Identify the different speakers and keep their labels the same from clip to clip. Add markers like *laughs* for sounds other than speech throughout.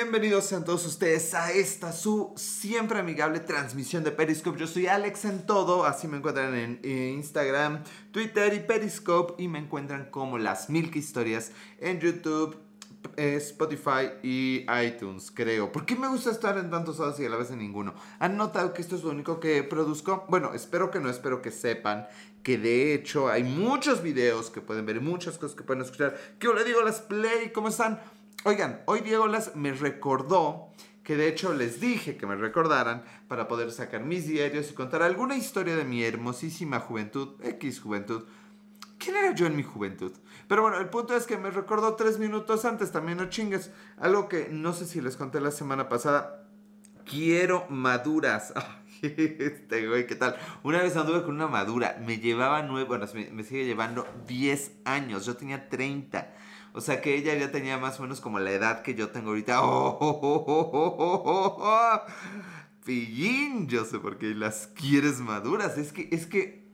Speaker 1: Bienvenidos sean todos ustedes a esta su siempre amigable transmisión de Periscope. Yo soy Alex en todo, así me encuentran en Instagram, Twitter y Periscope y me encuentran como las Milk Historias en YouTube, eh, Spotify y iTunes, creo. ¿Por qué me gusta estar en tantos lados y a la vez en ninguno? ¿Han notado que esto es lo único que produzco? Bueno, espero que no, espero que sepan que de hecho hay muchos videos que pueden ver muchas cosas que pueden escuchar. Yo le digo las play, ¿cómo están? Oigan, hoy Diego las me recordó que de hecho les dije que me recordaran para poder sacar mis diarios y contar alguna historia de mi hermosísima juventud, X juventud. ¿Quién era yo en mi juventud? Pero bueno, el punto es que me recordó tres minutos antes, también no chingues. Algo que no sé si les conté la semana pasada. Quiero maduras. *laughs* Este güey, ¿qué tal? Una vez anduve con una madura. Me llevaba nueve, bueno, me, sigue llevando 10 años. Yo tenía 30. O sea que ella ya tenía más o menos como la edad que yo tengo ahorita. ¡Oh, *laughs* oh, Pillín, yo sé por qué las quieres maduras. Es que, es que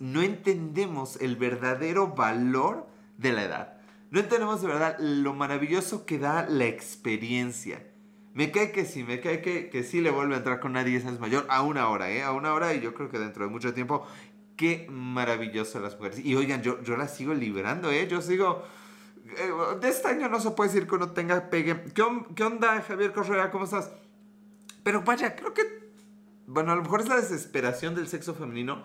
Speaker 1: no entendemos el verdadero valor de la edad. No entendemos de verdad lo maravilloso que da la experiencia. Me cae que sí, me cae que, que sí le vuelve a entrar con una 10 años mayor a una hora, ¿eh? A una hora y yo creo que dentro de mucho tiempo. Qué maravilloso las mujeres. Y oigan, yo, yo las sigo liberando, ¿eh? Yo sigo de este año no se puede decir que uno tenga pegue. ¿Qué, onda, Javier Correa? ¿Cómo estás? Pero vaya, creo que. Bueno, a lo mejor es la desesperación del sexo femenino.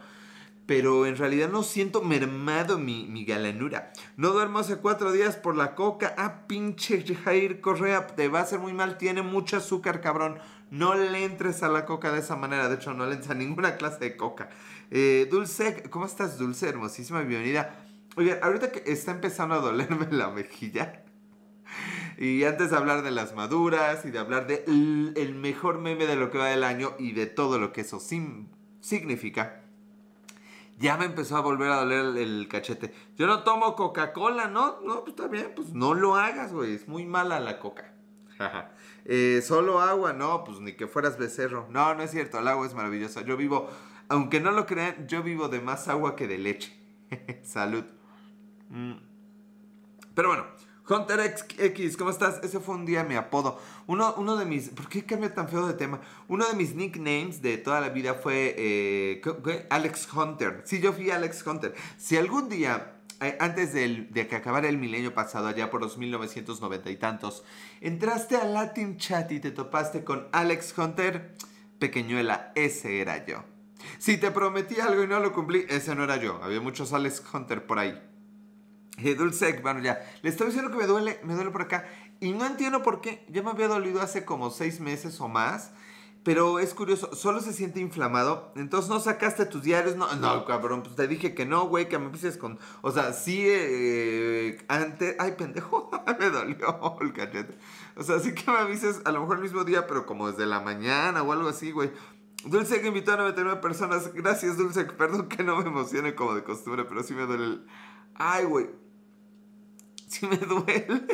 Speaker 1: Pero en realidad no siento mermado mi, mi galanura. No duermo hace cuatro días por la coca. Ah, pinche Jair Correa, te va a hacer muy mal. Tiene mucho azúcar, cabrón. No le entres a la coca de esa manera. De hecho, no le entres a ninguna clase de coca. Eh, Dulce, ¿cómo estás, Dulce? Hermosísima bienvenida. Oye, ahorita que está empezando a dolerme la mejilla. Y antes de hablar de las maduras y de hablar de el mejor meme de lo que va del año y de todo lo que eso significa, ya me empezó a volver a doler el, cachete. Yo no tomo Coca-Cola, ¿no? No, pues está bien, pues no lo hagas, güey. Es muy mala la coca. eh, solo agua, no, pues ni que fueras becerro. No, no es cierto, el agua es maravillosa. Yo vivo, aunque no lo crean, yo vivo de más agua que de leche. *laughs* Salud. Mm. Pero bueno, Hunter X, ¿cómo estás? Ese fue un día mi apodo. Uno, uno de mis. ¿Por qué cambia tan feo de tema? Uno de mis nicknames de toda la vida fue eh, Alex Hunter. Sí, yo fui Alex Hunter. Si algún día eh, antes de, de, que acabara el milenio pasado, allá por los 1990 y tantos, entraste a Latin Chat y te topaste con Alex Hunter, pequeñuela, ese era yo. Si te prometí algo y no lo cumplí, ese no era yo. Había muchos Alex Hunter por ahí. *laughs* Eh, Dulce, bueno, ya. Le estoy diciendo que me duele, me duele por acá. Y no entiendo por qué. Ya me había dolido hace como seis meses o más. Pero es curioso, solo se siente inflamado. Entonces no sacaste tus diarios. No, no cabrón, pues te dije que no, güey, que me empieces con. O sea, sí, eh, antes. Ay, pendejo, *laughs* me dolió el cachete. O sea, sí que me avises a lo mejor el mismo día, pero como desde la mañana o algo así, güey. Dulce que invitó a 99 personas. Gracias, Dulce. Perdón que no me emocione como de costumbre, pero sí me duele el. Ay, güey. *laughs* Sí me duele.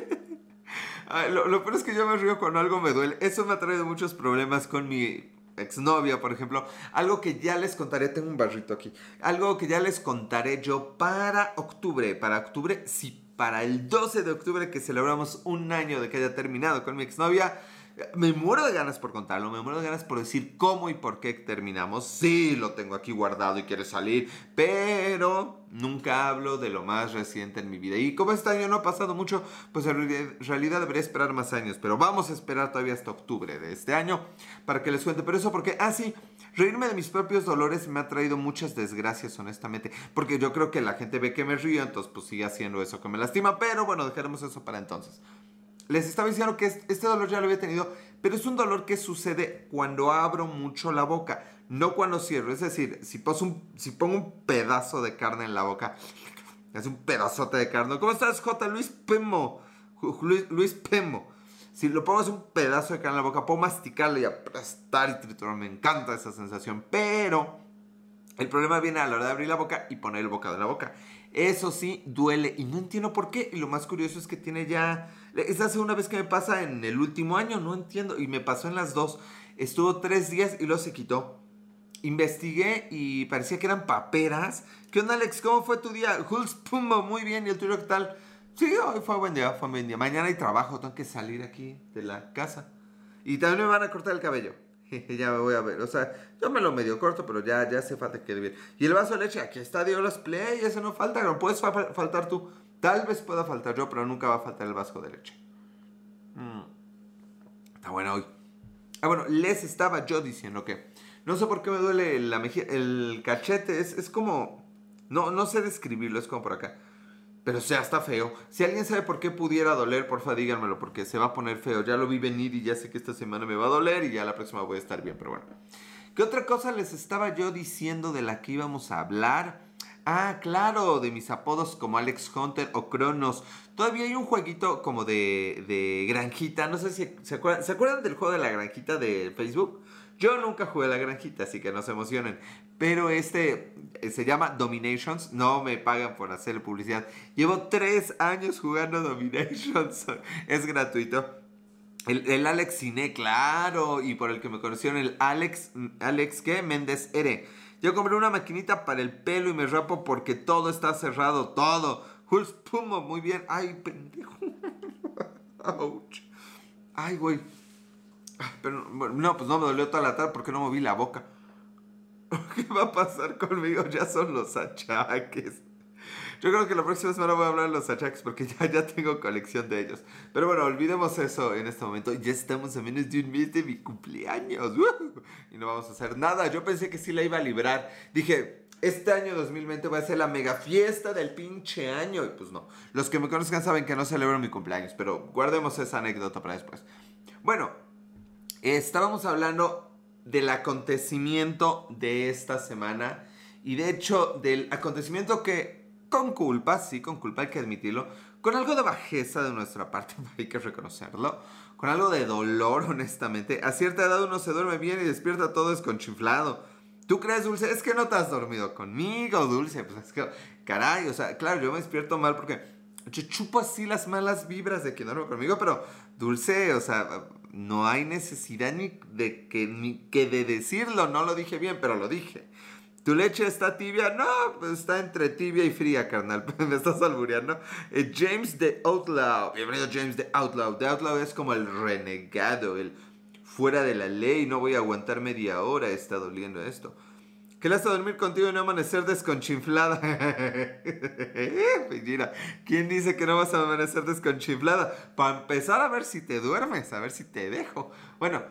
Speaker 1: lo, lo peor es que yo me río cuando algo me duele. Eso me ha traído muchos problemas con mi exnovia, por ejemplo. Algo que ya les contaré. Tengo un barrito aquí. Algo que ya les contaré yo para octubre. Para octubre, sí. Para el 12 de octubre que celebramos un año de que haya terminado con mi exnovia me muero de ganas por contarlo, me muero de ganas por decir cómo y por qué terminamos. Sí, lo tengo aquí guardado y quiere salir, pero nunca hablo de lo más reciente en mi vida. Y como este año no ha pasado mucho, pues en realidad debería esperar más años, pero vamos a esperar todavía hasta octubre de este año para que les cuente. Pero eso porque, ah, sí, reírme de mis propios dolores me ha traído muchas desgracias, honestamente, porque yo creo que la gente ve que me río, entonces pues sigue haciendo eso que me lastima, pero bueno, dejaremos eso para entonces. Les estaba diciendo que este dolor ya lo había tenido, pero es un dolor que sucede cuando abro mucho la boca, no cuando cierro. Es decir, si, pongo un pedazo de carne en la boca, es un pedazote de carne. ¿Cómo estás, J. Luis Pemo? Luis, Pemo. Si lo pongo es un pedazo de carne en la boca, puedo masticarlo y aplastar y triturar. Me encanta esa sensación, pero el problema viene a la hora de abrir la boca y poner el bocado en la boca. Eso sí, duele y no entiendo por qué. Y lo más curioso es que tiene ya... Es la segunda vez que me pasa en el último año, no entiendo. Y me pasó en las dos. Estuvo tres días y luego se quitó. Investigué y parecía que eran paperas. ¿Qué onda, Alex? ¿Cómo fue tu día? Hulz Pumbo, muy bien. ¿Y el tuyo qué tal? Sí, hoy fue buen día, fue buen día. Mañana hay trabajo, tengo que salir aquí de la casa. Y también me van a cortar el cabello. *laughs* ya me voy a ver. O sea, yo me lo medio corto, pero ya, ya hace falta que bien. Y el vaso de leche, aquí está Dios Play, ese no falta, no puedes faltar tú. Tal vez pueda faltar yo, pero nunca va a faltar el vaso de leche. Mm. Está bueno hoy. Ah, bueno, les estaba yo diciendo que no sé por qué me duele la mejilla, el cachete, es, es como, no, no sé describirlo, es como por acá. Pero o sea, está feo. Si alguien sabe por qué pudiera doler, porfa díganmelo, porque se va a poner feo. Ya lo vi venir y ya sé que esta semana me va a doler y ya la próxima voy a estar bien, pero bueno. ¿Qué otra cosa les estaba yo diciendo de la que íbamos a hablar? Ah, claro, de mis apodos como Alex Hunter o Cronos. Todavía hay un jueguito como de, de granjita. No sé si se acuerdan, ¿se acuerdan del juego de la granjita de Facebook. Yo nunca jugué la granjita, así que no se emocionen. Pero este eh, se llama Dominations. No me pagan por hacer publicidad. Llevo tres años jugando Dominations. *laughs* es gratuito. El, Alex Cine, claro. Y por el que me conocieron, el Alex, Alex, ¿qué? Méndez R. Yo compré una maquinita para el pelo y me rapo porque todo está cerrado, todo. Hulz Pumo, muy bien. Ay, pendejo. *laughs* Ouch. Ay, güey. Pero, no, pues no me dolió toda la tarde porque no moví la boca. *laughs* ¿Qué va a pasar conmigo? Ya son los achaques. Yo creo que la próxima semana voy a hablar de los achaques porque ya, ya tengo colección de ellos. Pero bueno, olvidemos eso en este momento. Ya estamos a menos de un mes de mi cumpleaños. Y no vamos a hacer nada. Yo pensé que sí la iba a librar. Dije, este año 2020 va a ser la mega fiesta del pinche año. Y pues no. Los que me conozcan saben que no celebro mi cumpleaños. Pero guardemos esa anécdota para después. Bueno, estábamos hablando del acontecimiento de esta semana. Y de hecho, del acontecimiento que con culpa, sí, con culpa hay que admitirlo, con algo de bajeza de nuestra parte, *laughs* hay que reconocerlo, con algo de dolor, honestamente. A cierta edad uno se duerme bien y despierta todo desconchiflado. ¿Tú crees, Dulce? Es que no te has dormido conmigo, Dulce. Pues es que, caray, o sea, claro, yo me despierto mal porque yo chupo así las malas vibras de quien duerme conmigo, pero Dulce, o sea, no hay necesidad ni de que, ni que de decirlo, no lo dije bien, pero lo dije. ¿Tu leche está tibia? No, pues está entre tibia y fría, carnal. *laughs* Me estás albureando. Eh, James de Outlaw. Bienvenido, James de Outlaw. De Outlaw es como el renegado, el fuera de la ley. No voy a aguantar media hora. Está doliendo esto. ¿Qué le hace dormir contigo y no amanecer desconchinflada? *laughs* Mira, ¿quién dice que no vas a amanecer desconchinflada? Para empezar a ver si te duermes, a ver si te dejo. Bueno,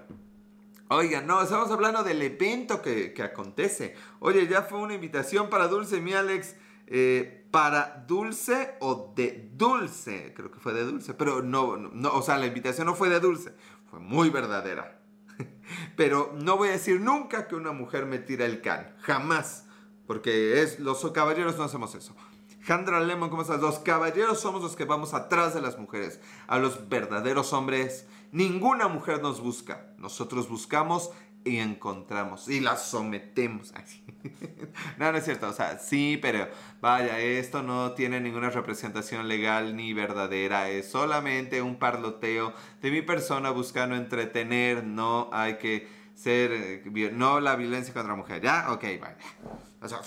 Speaker 1: Oigan, no, estamos hablando del evento que, acontece. Oye, ya fue una invitación para Dulce, mi Alex. Eh, para Dulce o de Dulce. Creo que fue de Dulce. Pero no, no, o sea, la invitación no fue de Dulce. Fue muy verdadera. *laughs* Pero no voy a decir nunca que una mujer me tira el can. Jamás. Porque es, los caballeros no hacemos eso. Jandra Lemon, ¿cómo estás? Los caballeros somos los que vamos atrás de las mujeres. A los verdaderos hombres Ninguna mujer nos busca. Nosotros buscamos y encontramos y las sometemos. *laughs* no, no es cierto. O sea, sí, pero vaya, esto no tiene ninguna representación legal ni verdadera. Es solamente un parloteo de mi persona buscando entretener. No hay que ser. Eh, no la violencia contra la mujer. ¿Ya? Ok, vaya. O sea,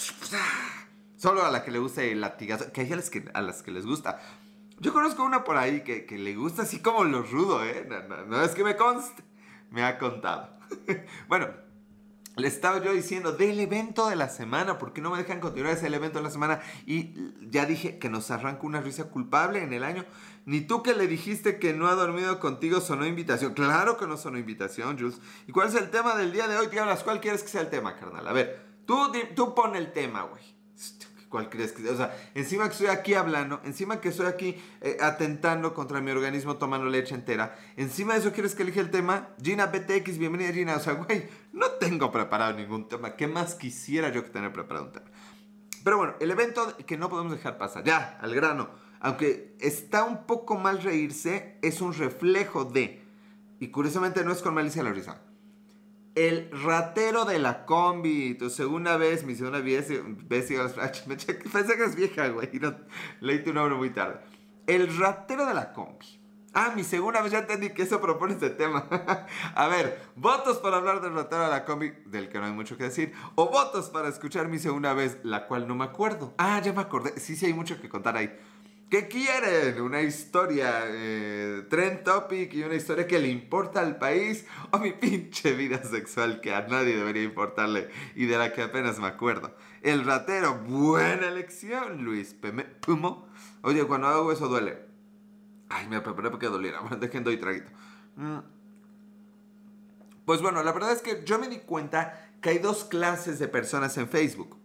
Speaker 1: *laughs* solo a la que le gusta el latigazo. Que hay a las que, a las que les gusta. Yo conozco una por ahí que, le gusta así como lo rudo, ¿eh? No, es que me conste, me ha contado. *laughs* bueno, le estaba yo diciendo del evento de la semana, ¿por qué no me dejan continuar ese evento de la semana? Y ya dije que nos arranca una risa culpable en el año. Ni tú que le dijiste que no ha dormido contigo sonó invitación. Claro que no sonó invitación, Jules. ¿Y cuál es el tema del día de hoy? Diablas, ¿cuál quieres que sea el tema, carnal? A ver, tú, tú pon el tema, güey. ¿Cuál crees que.? O sea, encima que estoy aquí hablando, encima que estoy aquí eh, atentando contra mi organismo tomando leche entera, encima de eso quieres que elige el tema. Gina BTX, bienvenida Gina. O sea, güey, no tengo preparado ningún tema. ¿Qué más quisiera yo que tener preparado un tema? Pero bueno, el evento que no podemos dejar pasar, ya, al grano. Aunque está un poco mal reírse, es un reflejo de. Y curiosamente no es con malicia la risa el ratero de la combi, tu segunda vez, mi segunda vez, vez *laughs* pensé que es vieja, güey, no, leí tu nombre muy tarde. El ratero de la combi. Ah, mi segunda vez ya entendí que eso propone este tema. *laughs* a ver, votos para hablar del ratero de la combi, del que no hay mucho que decir, o votos para escuchar mi segunda vez, la cual no me acuerdo. Ah, ya me acordé. Sí, sí, hay mucho que contar ahí. ¿Qué quieren? ¿Una historia eh, trend topic y una historia que le importa al país? *laughs* ¿O mi pinche vida sexual que a nadie debería importarle y de la que apenas me acuerdo? El ratero, buena elección, Luis Pumo. Oye, cuando hago eso duele. Ay, me preparé porque doliera. *laughs* Bueno, dejen doy traguito. Mm. Pues bueno, la verdad es que yo me di cuenta que hay dos clases de personas en Facebook.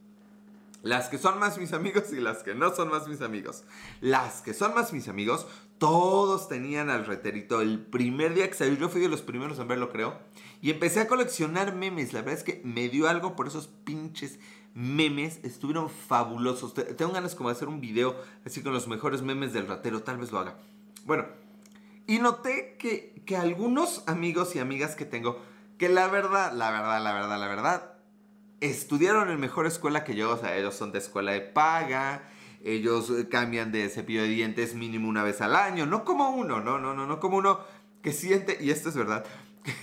Speaker 1: Las que son más mis amigos y las que no son más mis amigos. Las que son más mis amigos, todos tenían al reterito. El primer día que salió, yo fui de los primeros en verlo, creo. Y empecé a coleccionar memes. La verdad es que me dio algo por esos pinches memes. Estuvieron fabulosos. Tengo ganas como de hacer un video así con los mejores memes del ratero. Tal vez lo haga. Bueno, y noté que, que algunos amigos y amigas que tengo, que la verdad, la verdad, la verdad, la verdad, estudiaron en mejor escuela que yo, o sea, ellos son de escuela de paga, ellos eh, cambian de cepillo de dientes mínimo una vez al año, no como uno, no, no, no, no como uno que siente, y esto es verdad,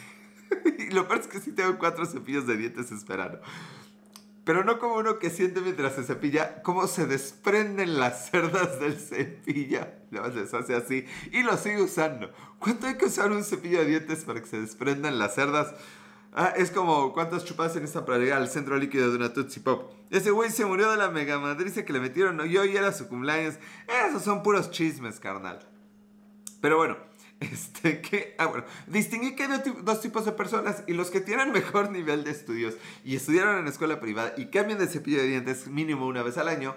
Speaker 1: *laughs* y lo peor es que sí tengo cuatro cepillos de dientes esperando. Pero no como uno que siente mientras se cepilla cómo se desprenden las *laughs* cerdas del cepillo. No, les hace así y lo sigue usando. ¿Cuánto hay que usar un cepillo de dientes para que se desprendan las cerdas? Ah, es como cuántas chupadas en esta para llegar al centro líquido de una Tootsie Pop. Ese güey se murió de la mega madriza que le metieron y hoy era su cumpleaños. Esos son puros chismes, carnal. Pero bueno, *laughs* este que. Ah, bueno. Distinguí que hay dos tipos de personas y los que tienen *laughs* mejor nivel de estudios y estudiaron en escuela privada y cambian de cepillo de dientes mínimo una vez al año,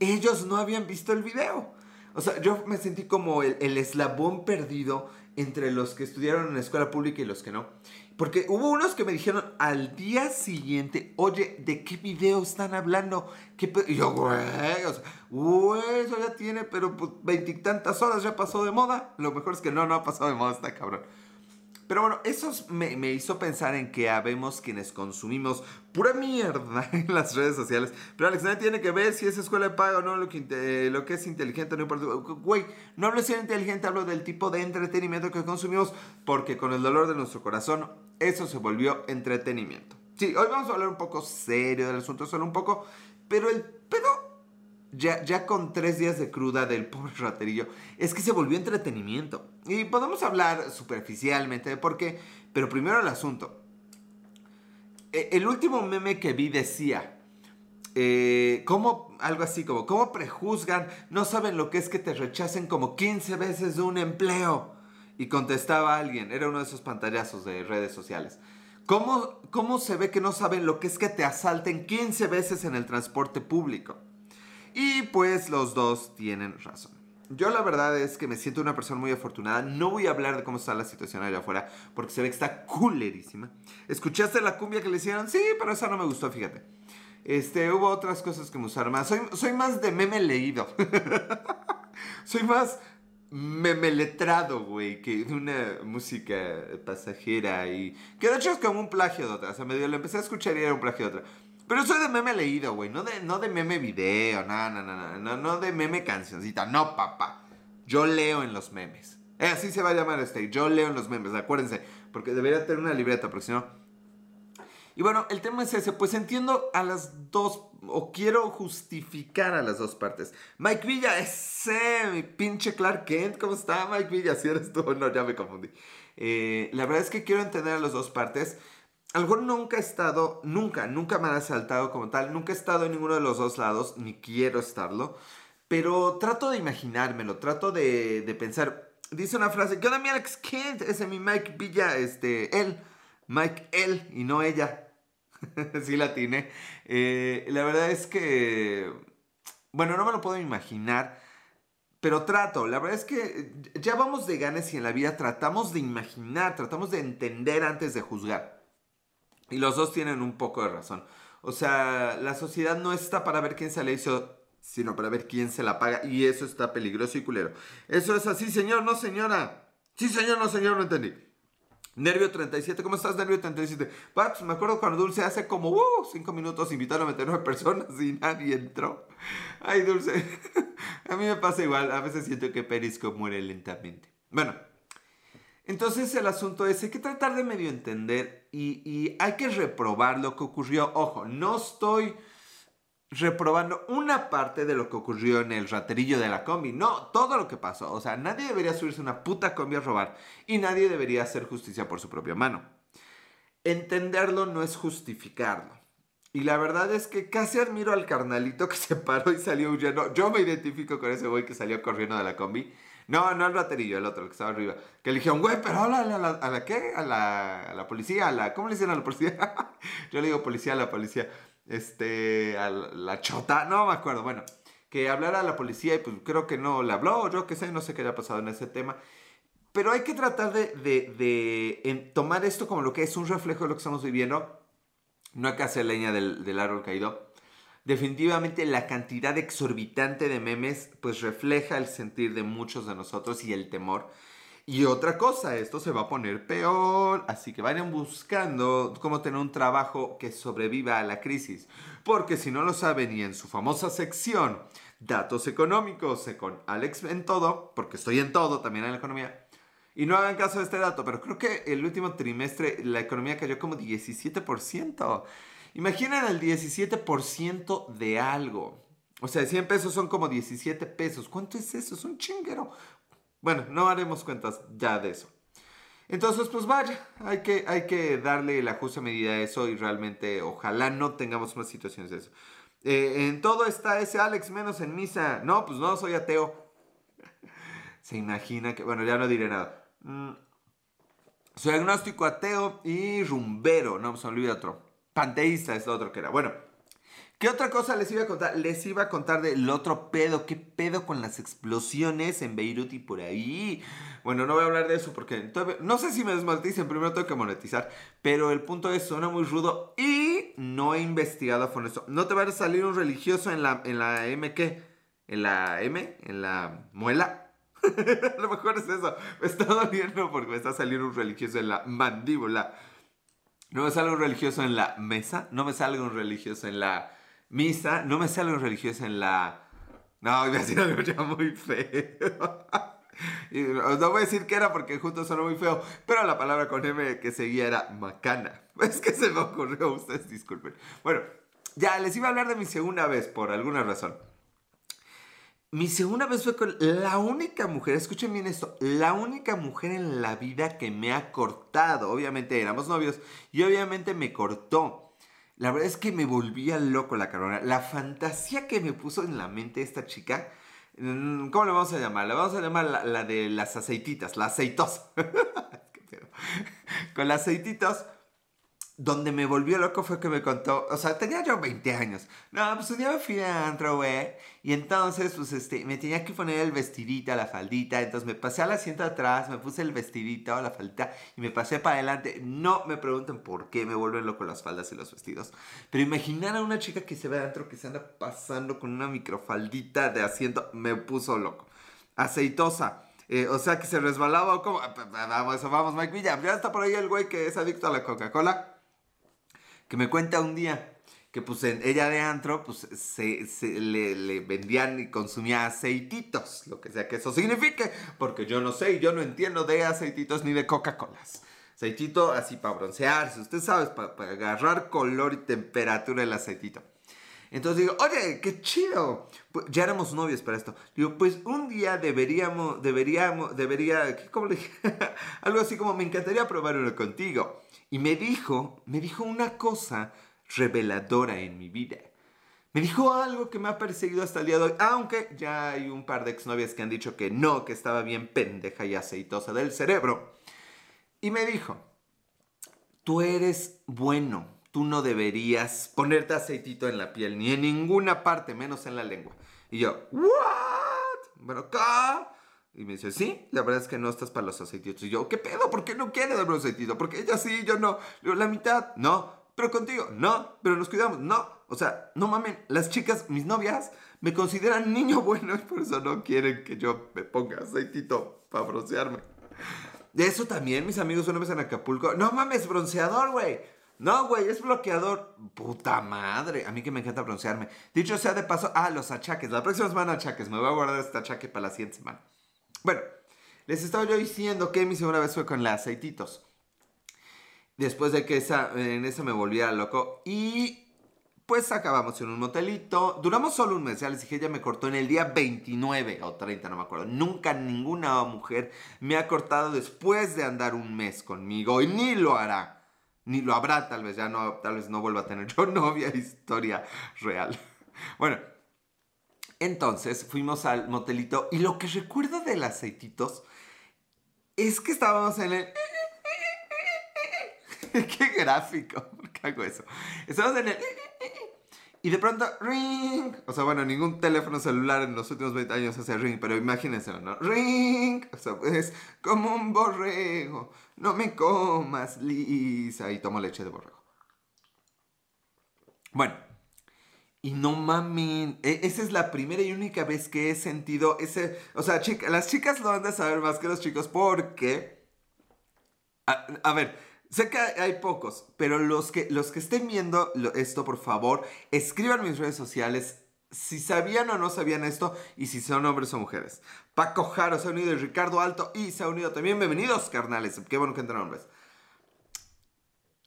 Speaker 1: ellos no habían visto el video. O sea, yo me sentí como el, el eslabón perdido entre los que estudiaron en escuela pública y los que no. Porque hubo unos que me dijeron al día siguiente, oye, ¿de qué video están hablando? ¿Qué y yo, güey, o sea, güey, eso ya tiene, pero pues veintitantas horas ya pasó de moda. Lo mejor es que no, no ha pasado de moda, está cabrón. Pero bueno, eso me, me, hizo pensar en que habemos quienes consumimos pura mierda *laughs* en las redes sociales. Pero Alex, nadie tiene que ver si es escuela de pago o no, lo que, lo que es inteligente, no importa. Güey, no hablo de ser inteligente, hablo del tipo de entretenimiento que consumimos, porque con el dolor de nuestro corazón, eso se volvió entretenimiento. Sí, hoy vamos a hablar un poco serio del asunto, solo un poco, pero el pedo ya, ya con tres días de cruda del pobre raterillo, es que se volvió entretenimiento. Y podemos hablar superficialmente de por qué, pero primero el asunto. E, el último meme que vi decía, eh, como algo así como, ¿cómo prejuzgan? No saben lo que es que te rechacen como 15 veces de un empleo. Y contestaba alguien, era uno de esos pantallazos de redes sociales. ¿Cómo, ¿Cómo se ve que no saben lo que es que te asalten 15 veces en el transporte público? Y pues los dos tienen razón. Yo la verdad es que me siento una persona muy afortunada. No voy a hablar de cómo está la situación allá afuera, porque se ve que está culerísima. ¿Escuchaste la cumbia que le hicieron? Sí, pero esa no me gustó, fíjate. Este, hubo otras cosas que me usaron más. Soy, soy más de meme leído. *laughs* soy más meme letrado, güey, que de una música pasajera y... Que de hecho es como un plagio de otra. O sea, medio lo empecé a escuchar y era un plagio de otra. Pero soy de meme leído, güey. No de, no de meme video, no, no, no, no, no, de meme cancioncita. No, papá. Yo leo en los memes. Eh, así se va a llamar este. Yo leo en los memes, acuérdense. Porque debería tener una libreta, porque si no. Y bueno, el tema es ese. Pues entiendo a las dos. O quiero justificar a las dos partes. Mike Villa, ese, mi pinche Clark Kent. ¿Cómo está, Mike Villa? Si eres tú, no, ya me confundí. Eh, la verdad es que quiero entender a las dos partes. A nunca he estado, nunca, nunca me han asaltado como tal, nunca he estado en ninguno de los dos lados, ni quiero estarlo, pero trato de imaginármelo, trato de, de pensar. Dice una frase, ¿qué onda mi Alex Kent? Ese mi Mike Villa, este, él, Mike, él, y no ella. *laughs* sí la tiene. Eh, la verdad es que, bueno, no me lo puedo imaginar, pero trato. La verdad es que ya vamos de ganas y en la vida tratamos de imaginar, tratamos de entender antes de juzgar. Y los dos tienen un poco de razón. O sea, la sociedad no está para ver quién se la hizo, sino para ver quién se la paga. Y eso está peligroso y culero. Eso es así, señor, no señora. Sí, señor, no señor, no entendí. Nervio 37, ¿cómo estás, Nervio 37? Pues me acuerdo cuando Dulce hace como uh, cinco minutos invitaron a meter nueve personas y nadie entró. Ay, Dulce. *laughs* a mí me pasa igual. A veces siento que Periscope muere lentamente. Bueno, entonces el asunto es, hay que tratar de medio entender y, hay que reprobar lo que ocurrió. Ojo, no estoy reprobando una parte de lo que ocurrió en el raterillo de la combi. No, todo lo que pasó. O sea, nadie debería subirse una puta combi a robar y nadie debería hacer justicia por su propia mano. Entenderlo no es justificarlo. Y la verdad es que casi admiro al carnalito que se paró y salió huyendo. Yo me identifico con ese güey que salió corriendo de la combi. No, no el raterillo, el otro, el que estaba arriba. Que le dijeron, güey, pero habla a la, a la, qué? A la, a la policía, a la... ¿Cómo le dicen a la policía? *laughs* Yo le digo policía a la policía este, a la chota, no me acuerdo, bueno, que hablara a la policía y pues creo que no le habló, yo qué sé, no sé qué haya pasado en ese tema. Pero hay que tratar de, de, tomar esto como lo que es un reflejo de lo que estamos viviendo. No hay que hacer leña del, del árbol caído. Definitivamente la cantidad exorbitante de memes pues refleja el sentir de muchos de nosotros y el temor. Y otra cosa, esto se va a poner peor, así que vayan buscando cómo tener un trabajo que sobreviva a la crisis. Porque si no lo saben y en su famosa sección, datos económicos, con Alex en todo, porque estoy en todo también en la economía, y no hagan caso de este dato, pero creo que el último trimestre la economía cayó como 17%. Imaginen el 17% de algo. O sea, 100 pesos son como 17 pesos. ¿Cuánto es eso? Es un chinguero. Bueno, no haremos cuentas ya de eso. Entonces, pues vaya, hay que, hay que darle la justa medida a eso y realmente ojalá no tengamos más situaciones de eso. Eh, en todo está ese Alex menos en misa. No, pues no, soy ateo. *laughs* Se imagina que, bueno, ya no diré nada. Mm. Soy agnóstico, ateo y rumbero. No, se me olvida otro. Panteísta es otro que era. Bueno, ¿Qué otra cosa les iba a contar? Les iba a contar del otro pedo. ¿Qué pedo con las explosiones en Beirut y por ahí? Bueno, no voy a hablar de eso porque no sé si me desmoneticen. Primero tengo que monetizar. Pero el punto es, suena muy rudo y no he investigado a fondo eso. No te va a salir un religioso en la, en la M, ¿qué? ¿En la M? ¿En la muela? *laughs* a lo mejor es eso. Me está doliendo porque me está saliendo un religioso en la mandíbula. No me sale un religioso en la mesa. No me sale un religioso en la misa, no me sale algo religioso en la... No, iba a decir algo ya muy feo. *laughs* no voy a decir que era porque justo sonó muy feo, pero la palabra con M que seguía era macana. *laughs* Es que se me ocurrió, ustedes disculpen. Bueno, ya les iba a hablar de mi segunda vez por alguna razón. Mi segunda vez fue con la única mujer, escuchen bien esto, la única mujer en la vida que me ha cortado. Obviamente éramos novios y obviamente me cortó. La verdad es que me volvía loco la carona. La fantasía que me puso en la mente esta chica, mm, ¿cómo le vamos a llamar? La vamos a llamar la, de las aceititas, la aceitosa. *laughs* Con las aceititas donde me volvió loco fue que me contó, o sea, tenía yo 20 años. No, pues un día me fui a antro, güey, y entonces, pues, este, me tenía que poner el vestidito, la faldita, entonces me pasé al asiento atrás, me puse el vestidito, la faldita, y me pasé para adelante. No me pregunten por qué me vuelven loco las faldas y los vestidos, pero imaginar a una chica que se ve adentro, que se anda pasando con una microfaldita de asiento, me puso loco. Aceitosa. Eh, o sea que se resbalaba como... Vamos, vamos, Mike Villa. Ya está por ahí el güey que es adicto a la Coca-Cola que me cuenta un día que pues ella de antro pues se, le, vendían y consumía aceititos, lo que sea que eso signifique, porque yo no sé y yo no entiendo de aceititos ni de Coca-Colas. Aceitito así para broncearse, usted sabe, para, agarrar color y temperatura el aceitito. Entonces digo, oye, qué chido. Pues, ya éramos novios para esto. Digo, pues un día deberíamos, deberíamos, debería, ¿cómo le dije? *laughs* Algo así como, me encantaría probar uno contigo. Y me dijo, me dijo una cosa reveladora en mi vida. Me dijo algo que me ha perseguido hasta el día de hoy, aunque ya hay un par de exnovias que han dicho que no, que estaba bien pendeja y aceitosa del cerebro. Y me dijo, tú eres bueno, tú no deberías ponerte aceitito en la piel, ni en ninguna parte, menos en la lengua. Y yo, ¿what? Bueno, ¿qué? Y me dice, sí, la verdad es que no estás para los aceititos. Y yo, ¿qué pedo? ¿Por qué no quiere darme un aceitito? Porque ella sí, yo no. La mitad, no. Pero contigo, no. Pero nos cuidamos, no. O sea, no mamen, las chicas, mis novias, me consideran niño bueno y por eso no quieren que yo me ponga aceitito para broncearme. De eso también, mis amigos, una vez en Acapulco. No mames, bronceador, güey. No, güey, es bloqueador. Puta madre. A mí que me encanta broncearme. Dicho sea de paso, ah, los achaques. La próxima semana achaques. Me voy a guardar este achaque para la siguiente semana. Bueno, les estaba yo diciendo que mi segunda vez fue con las aceititos. Después de que esa, en esa me volviera loco. Y pues acabamos en un motelito. Duramos solo un mes. Ya les dije, ella me cortó en el día 29 o 30, no me acuerdo. Nunca ninguna mujer me ha cortado después de andar un mes conmigo y ni lo hará. Ni lo habrá, tal vez ya no, tal vez no vuelva a tener *laughs* yo novia, historia real. Bueno, entonces fuimos al motelito y lo que recuerdo del aceititos es que estábamos en el... *laughs* ¡Qué gráfico! ¿Por qué hago eso? Estábamos en el... Y de pronto, ring. O sea, bueno, ningún teléfono celular en los últimos 20 años hace ring, pero imagínense, ¿no? Ring. O sea, es como un borrego. No me comas, Lisa. Y tomo leche de borrego. Bueno. Y no mamen. E, esa es la primera y única vez que he sentido ese. O sea, las chicas lo han de saber más que los chicos porque. a ver, Sé que hay pocos, pero los que, los que estén viendo esto, por favor, escriban mis redes sociales si sabían o no sabían esto y si son hombres o mujeres. Paco Jaro se ha unido y Ricardo Alto y se ha unido también. Bienvenidos, carnales. Qué bueno que entran hombres.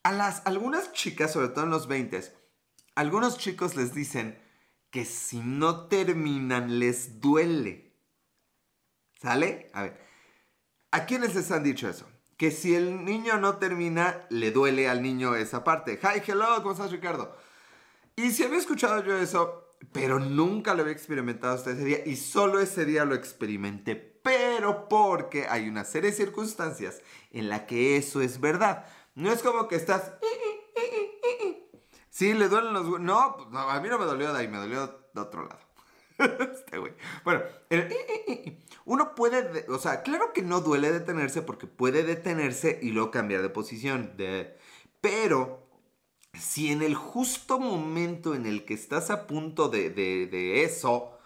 Speaker 1: A las, algunas chicas, sobre todo en los 20, algunos chicos les dicen que si no terminan les duele. ¿Sale? A ver. ¿A quiénes les han dicho eso? que si el niño no termina, le duele al niño esa parte. Hi, hello, ¿cómo estás, Ricardo? Y si había escuchado yo eso, pero nunca lo había experimentado hasta ese día, y solo ese día lo experimenté, pero porque hay una serie de circunstancias en la que eso es verdad. No es como que estás... Sí, le duelen los... No, pues, no, a mí no me dolió de ahí, me dolió de otro lado. *laughs* este güey. Bueno, uno puede, o sea, claro que no duele detenerse porque puede detenerse y luego cambiar de posición. De, pero si en el justo momento en el que estás a punto de, de, eso,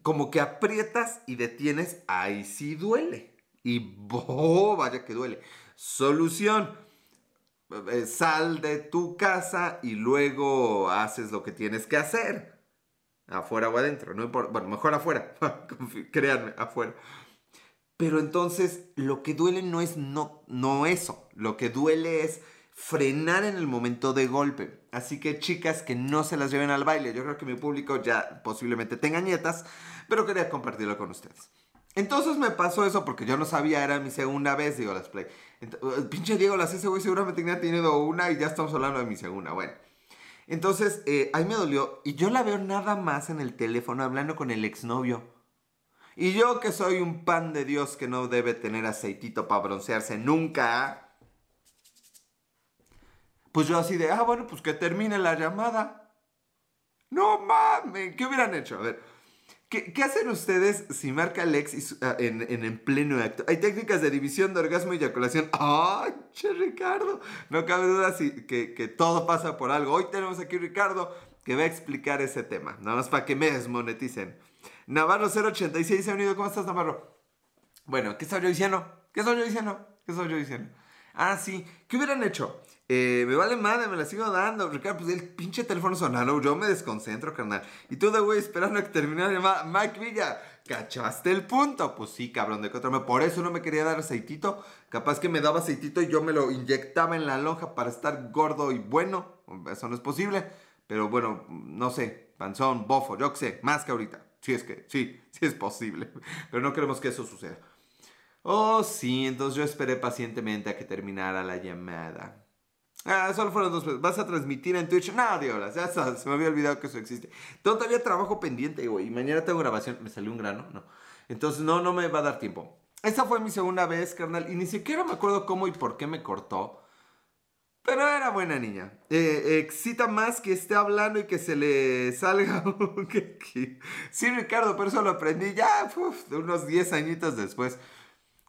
Speaker 1: como que aprietas y detienes, ahí sí duele. Y *laughs* oh, vaya que duele. Solución. Eh, sal de tu casa y luego haces lo que tienes que hacer afuera o adentro, no importa, bueno, mejor afuera, *laughs* créanme, afuera. Pero entonces lo que duele no es no, no eso, lo que duele es frenar en el momento de golpe. Así que chicas que no se las lleven al baile, yo creo que mi público ya posiblemente tenga nietas, pero quería compartirlo con ustedes. Entonces me pasó eso porque yo no sabía, era mi segunda vez, digo, las play. Entonces, pinche Diego, las ese güey seguramente tenía tenido una y ya estamos hablando de mi segunda. Bueno, entonces, eh, ahí me dolió. Y yo la veo nada más en el teléfono hablando con el exnovio. Y yo que soy un pan de Dios que no debe tener aceitito para broncearse nunca. Pues yo así de, ah, bueno, pues que termine la llamada. No mames, ¿qué hubieran hecho? A ver, ¿Qué, hacen ustedes si marca Alex ah, en, en, pleno acto? Hay técnicas de división de orgasmo y eyaculación. ¡Ay, che, Ricardo! No cabe duda que, que, todo pasa por algo. Hoy tenemos aquí Ricardo que va a explicar ese tema. Nada más para que me desmoneticen. Navarro 086 se ha unido. ¿Cómo estás, Navarro? Bueno, ¿qué estoy yo diciendo? ¿Qué estoy yo diciendo? ¿Qué estoy yo diciendo? Ah, sí. ¿Qué hubieran hecho? Eh, me vale madre, me la sigo dando. Ricardo, pues el pinche teléfono sonando, yo me desconcentro, carnal. Y tú de güey esperando a que terminara llamada. Mike Villa, ¿cachaste el punto? Pues sí, cabrón, de otra Por eso no me quería dar aceitito. Capaz que me daba aceitito y yo me lo inyectaba en la lonja para estar gordo y bueno. Eso no es posible. Pero bueno, no sé, panzón, bofo, yo qué sé, más que ahorita. Sí, es que, sí, *laughs* sí es posible. Pero no queremos que eso suceda. Oh, sí, entonces yo esperé pacientemente a que terminara la llamada. Ah, solo fueron dos veces. ¿Vas a transmitir en Twitch? No, Dios, ya se me había olvidado que eso existe. Todavía trabajo pendiente, güey. Y mañana tengo grabación. ¿Me salió un grano? No. Entonces, no, no me va a dar tiempo. Esta fue mi segunda vez, carnal. Y ni siquiera me acuerdo cómo y por qué me cortó. Pero era buena niña. Eh, excita más que esté hablando y que se le salga *laughs* Sí, Ricardo, pero eso lo aprendí ya unos 10 añitos después.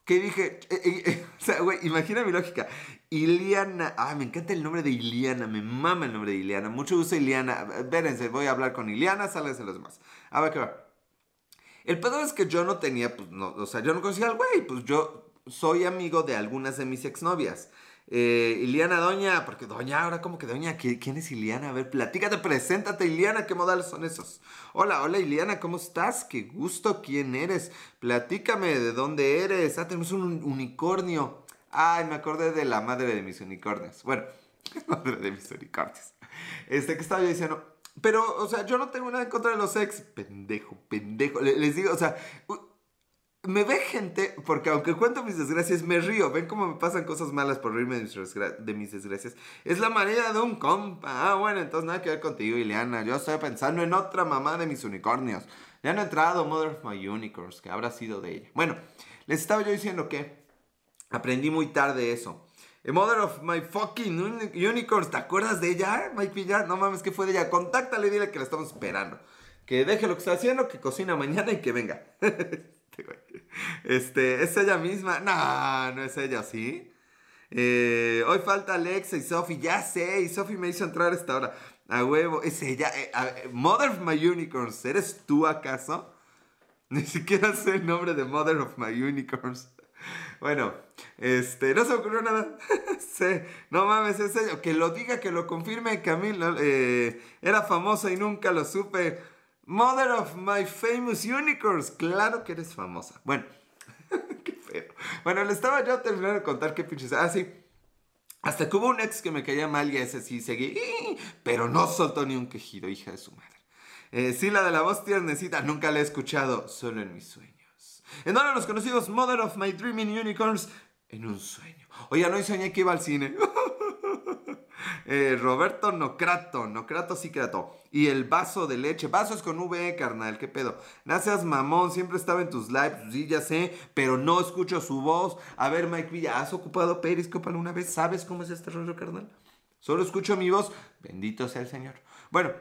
Speaker 1: Que dije, eh, eh, *laughs* o sea, güey, imagina mi lógica. Iliana, ah, me encanta el nombre de Iliana, me mama el nombre de Iliana. Mucho gusto, Iliana. Vérense, voy a hablar con Iliana, sálganse los demás. A ver qué va. El pedo es que yo no tenía, pues, no, o sea, yo no conocía al güey, pues yo soy amigo de algunas de mis exnovias. Eh, Iliana Doña, porque Doña, ahora como que Doña, ¿quién es Iliana? A ver, platícate, preséntate, Iliana, ¿qué modales son esos? Hola, hola Iliana, ¿cómo estás? Qué gusto, ¿quién eres? Platícame de dónde eres. Ah, tenemos un unicornio. Ay, me acordé de la madre de mis unicornios. Bueno, *laughs* Madre de misericordias. Este que estaba yo diciendo. Pero, o sea, yo no tengo nada en contra de los ex. Pendejo, pendejo. Les digo, o sea, me ve gente, porque aunque cuento mis desgracias, me río. Ven cómo me pasan cosas malas por reírme de mis, desgracias. Es la manera de un compa. Ah, bueno, entonces nada que ver contigo, Ileana. Yo estoy pensando en otra mamá de mis unicornios. Ya no he entrado Mother of My Unicorns, que habrá sido de ella. Bueno, les estaba yo diciendo que aprendí muy tarde eso. The Mother of My Fucking Unicorns. ¿Te acuerdas de ella, Mike? No mames, que fue de ella. Contáctale y dile que la estamos esperando. Que deje lo que está haciendo, que cocina mañana y que venga. *laughs* Este, ¿es ella misma? No, no es ella, ¿sí? Eh, hoy falta Alexa y Sophie, ya sé, y Sophie me hizo entrar a esta hora. A huevo, es ella. Eh, Mother of My Unicorns, ¿eres tú acaso? *laughs* Ni siquiera sé el nombre de Mother of My Unicorns. Bueno, este, no se me ocurrió nada. *laughs* sí, no mames, es ella. Que lo diga, que lo confirme, Camilo. Eh, era famosa y nunca lo supe. Mother of my famous unicorns. Claro que eres famosa. Bueno, *laughs* qué feo. Bueno, le estaba yo terminando de contar qué pinches. Ah, sí. Hasta que hubo un ex que me caía mal y ese sí seguí. *laughs* Pero no soltó ni un quejido, hija de su madre. Eh, sí, la de la voz tiernecita, nunca la he escuchado, solo en mis sueños. En donde los conocidos Mother of My Dreaming Unicorns, en un sueño. Oye, no soñé que iba al cine. *laughs* Eh, Roberto Nocrato, Nocrato sí Crato. Y el vaso de leche. Vasos con V, carnal, qué pedo. Nacias mamón, siempre estaba en tus lives, sí, ya sé, pero no escucho su voz. A ver, Mike Villa, ¿has ocupado Periscope alguna vez? ¿Sabes cómo es este rollo, carnal? Solo escucho mi voz. Bendito sea el Señor. Bueno,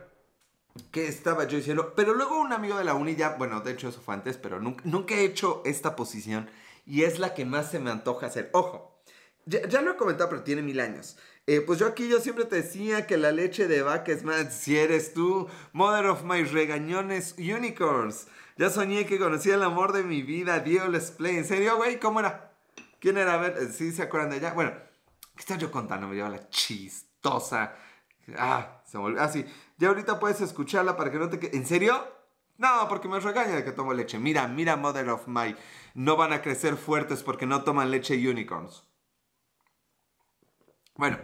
Speaker 1: ¿qué estaba yo diciendo? Pero luego un amigo de la uni ya, bueno, de hecho eso fue antes, pero nunca, nunca he hecho esta posición y es la que más se me antoja hacer. Ojo, ya, ya, lo he comentado, pero tiene mil años. Eh, pues yo aquí yo siempre te decía que la leche de vaca es más, si eres tú, mother of my regañones unicorns. Ya soñé que conocía el amor de mi vida, Dios play. ¿En serio, güey? ¿Cómo era? ¿Quién era? A ver, eh, ¿sí se acuerdan de ella? Bueno, ¿qué estaba yo contando? Me lleva la chistosa. Ah, se volvió. Ah, sí. Ya ahorita puedes escucharla para que no te... ¿En serio? No, porque me regaña de que tomo leche. Mira, mira, mother of my... No van a crecer fuertes porque no toman leche unicorns. Bueno,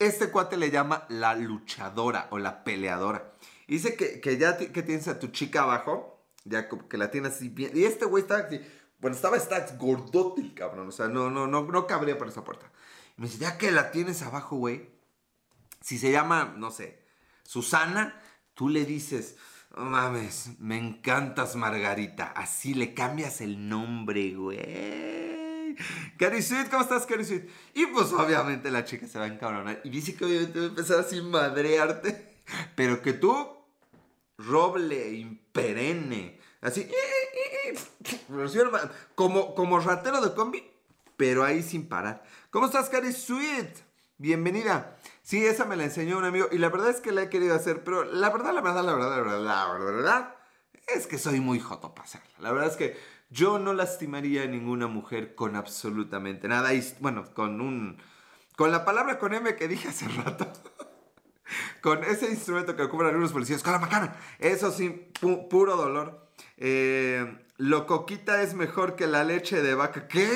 Speaker 1: este cuate le llama la luchadora o la peleadora. dice que, ya que tienes a tu chica abajo, ya que la tienes así bien. Y este güey está así, bueno, estaba está gordote cabrón, o sea, no, no, no, no cabría por esa puerta. Y me dice, ya que la tienes abajo, güey, si se llama, no sé, Susana, tú le dices, mames, me encantas Margarita. Así le cambias el nombre, güey. Cari ¿cómo estás, Cari? Y pues obviamente la chica se va a encabronar. Y dice que obviamente va a empezar así madrearte. Pero que tú, roble, imperenne. Así. Como, como ratero de combi, pero ahí sin parar. ¿Cómo estás, Cari Sweet? Bienvenida. Sí, esa me la enseñó un amigo y la verdad es que la he querido hacer, pero la verdad, la verdad, la verdad, la verdad, la verdad, es que soy muy joto para hacerla. La verdad es que yo no lastimaría a ninguna mujer con absolutamente nada. Y bueno, con un. Con la palabra con M que dije hace rato. *laughs* con ese instrumento que ocupan algunos policías. Con la macana. Eso sí, puro dolor. Eh, lo coquita es mejor que la leche de vaca. ¿Qué?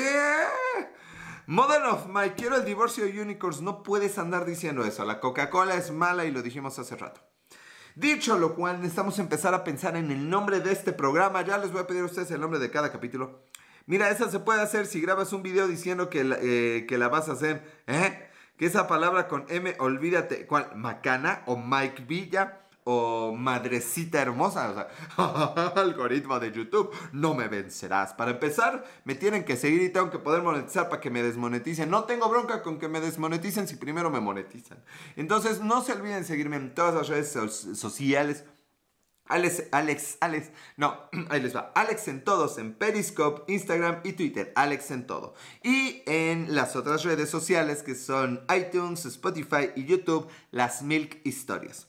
Speaker 1: Mother of my, quiero el divorcio de unicorns. No puedes andar diciendo eso. La Coca-Cola es mala y lo dijimos hace rato. Dicho lo cual, necesitamos empezar a pensar en el nombre de este programa. Ya les voy a pedir a ustedes el nombre de cada capítulo. Mira, esa se puede hacer si grabas un video diciendo que la, eh, que la vas a hacer. ¿eh? Que esa palabra con M, olvídate. ¿Cuál? Macana o Mike Villa o madrecita hermosa, o sea, *laughs* algoritmo de YouTube, no me vencerás. Para empezar, me tienen que seguir y tengo que poder monetizar para que me desmoneticen. No tengo bronca con que me desmoneticen si primero me monetizan. Entonces, no se olviden seguirme en todas las redes sociales. Alex, Alex, Alex, no, *clears throat* ahí les va. Alex en todos, en Periscope, Instagram y Twitter. Alex en todo. Y en las otras redes sociales que son iTunes, Spotify y YouTube, las Milk Historias.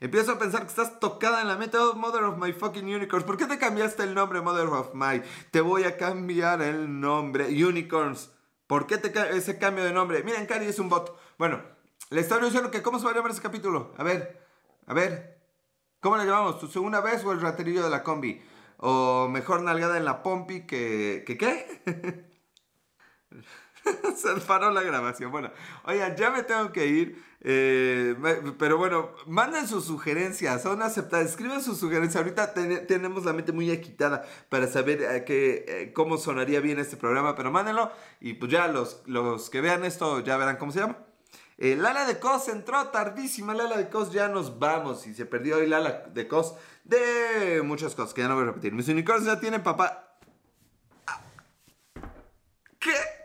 Speaker 1: Empiezo a pensar que estás tocada en la mente. Oh, Mother of My fucking Unicorns. ¿Por qué te cambiaste el nombre Mother of My? Te voy a cambiar el nombre. Unicorns. ¿Por qué te ese cambio de nombre? Miren, Cari es un bot. Bueno, le estaba diciendo que cómo se va a llamar ese capítulo. A ver, a ver. ¿Cómo le llamamos? ¿Tu segunda vez o el raterillo de la combi? O mejor nalgada en la pompi que... ¿Que qué? *laughs* Se paró la grabación. Bueno, oigan, ya me tengo que ir. Eh, pero bueno, manden sus sugerencias, son aceptadas. Escriben sus sugerencias. Ahorita tenemos la mente muy agitada para saber eh, eh, cómo sonaría bien este programa. Pero mándenlo y pues ya los, los que vean esto ya verán cómo se llama. Lala de Cos entró tardísima. Lala de Cos, ya nos vamos. Y se perdió hoy Lala de Cos de muchas cosas que ya no voy a repetir. Mis unicornios ya tienen papá. ¿Qué? ¿Qué?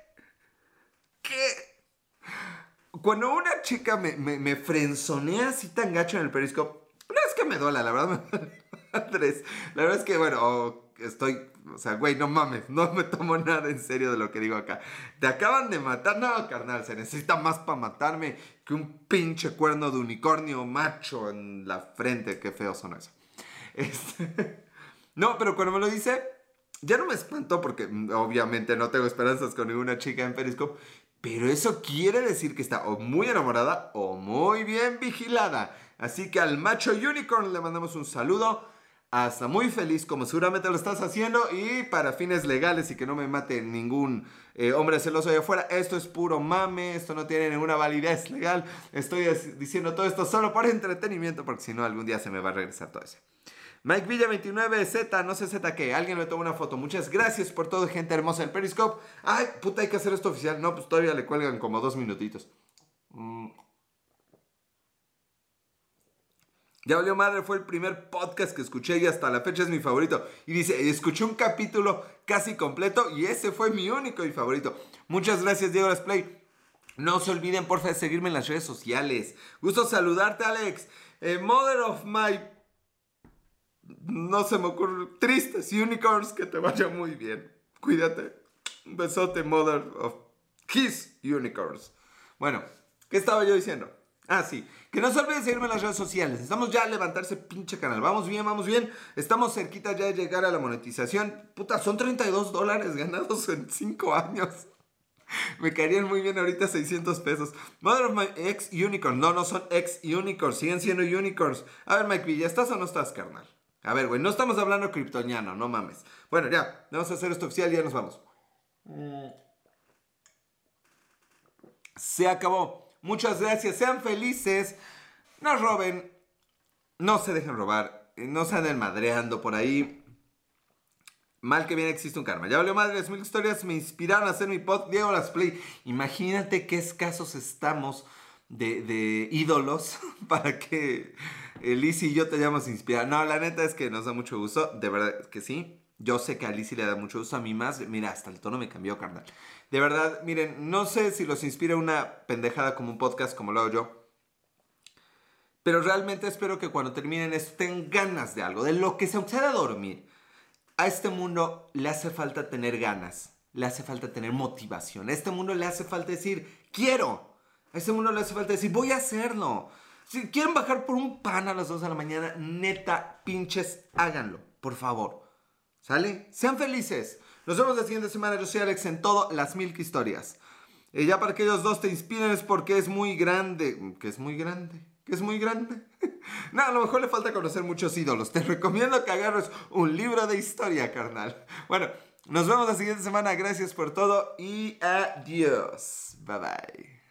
Speaker 1: Cuando una chica me, me, frenzonea así tan gacho en el periscope, no es que me duela, la verdad. Andrés, *laughs* la verdad es que, bueno, estoy, o sea, güey, no mames, no me tomo nada en serio de lo que digo acá. Te acaban de matar, no, carnal, se necesita más para matarme que un pinche cuerno de unicornio macho en la frente. Qué feo son eso. Este, *laughs* no, pero cuando me lo dice, ya no me espantó porque mm, obviamente no tengo esperanzas con ninguna chica en Periscope. Pero eso quiere decir que está o muy enamorada o muy bien vigilada. Así que al macho unicorn le mandamos un saludo. Hasta muy feliz, como seguramente lo estás haciendo. Y para fines legales y que no me mate ningún eh, hombre celoso allá afuera, esto es puro mame. Esto no tiene ninguna validez legal. Estoy diciendo todo esto solo por entretenimiento, porque si no, algún día se me va a regresar todo eso. Mike Villa 29, Z, no sé Z qué. Alguien me tomó una foto. Muchas gracias por todo, gente hermosa del Periscope. Ay, puta, hay que hacer esto oficial. No, pues todavía le cuelgan como dos minutitos. Mm. Ya valió madre, fue el primer podcast que escuché y hasta la fecha es mi favorito. Y dice, escuché un capítulo casi completo y ese fue mi único y favorito. Muchas gracias, Diego Play. No se olviden, porfa, de seguirme en las redes sociales. Gusto saludarte, Alex. Eh, Mother of My no se me ocurre. Tristes unicorns, que te vaya muy bien. Cuídate. Un besote, mother of Kiss Unicorns. Bueno, ¿qué estaba yo diciendo? Ah, sí. Que no se olviden seguirme en las redes sociales. Estamos ya a levantarse pinche canal. Vamos bien, vamos bien. Estamos cerquita ya de llegar a la monetización. Puta, son 32 dólares ganados en 5 años. Me caerían muy bien ahorita 600 pesos. Mother of my ex unicorn. No, no son ex unicorns. Siguen siendo unicorns. A ver, Mike ¿ya ¿estás o no estás, carnal? A ver, güey, no estamos hablando kryptoniano, no mames. Bueno, ya, vamos a hacer esto oficial ya nos vamos. Se acabó. Muchas gracias, sean felices. No roben, no se dejen robar, no se anden madreando por ahí. Mal que bien existe un karma. Ya valió madres, mil historias me inspiraron a hacer mi pod Diego Las Play. Imagínate qué escasos estamos de, de ídolos *laughs* para que Lizzie y yo te llamamos inspirar. No, la neta es que nos da mucho gusto. De verdad que sí. Yo sé que a le da mucho gusto. A mí más. Mira, hasta el tono me cambió, carnal. De verdad, miren, no sé si los inspira una pendejada como un podcast como lo hago yo. Pero realmente espero que cuando terminen esto tengan ganas de algo, de lo que se sea dormir. A este mundo le hace falta tener ganas, le hace falta tener motivación. A este mundo le hace falta decir, quiero. A este mundo le hace falta decir, voy a hacerlo. Si quieren bajar por un pan a las 2 de la mañana, neta, pinches, háganlo, por favor. ¿Sale? Sean felices. Nos vemos la siguiente semana. Yo soy Alex en todo, las Milk Historias. Y ya para que ellos dos te inspiren es porque es muy grande. Que es muy grande. Que es muy grande. *laughs* no, a lo mejor le falta conocer muchos ídolos. Te recomiendo que agarres un libro de historia, carnal. Bueno, nos vemos la siguiente semana. Gracias por todo y adiós. Bye bye.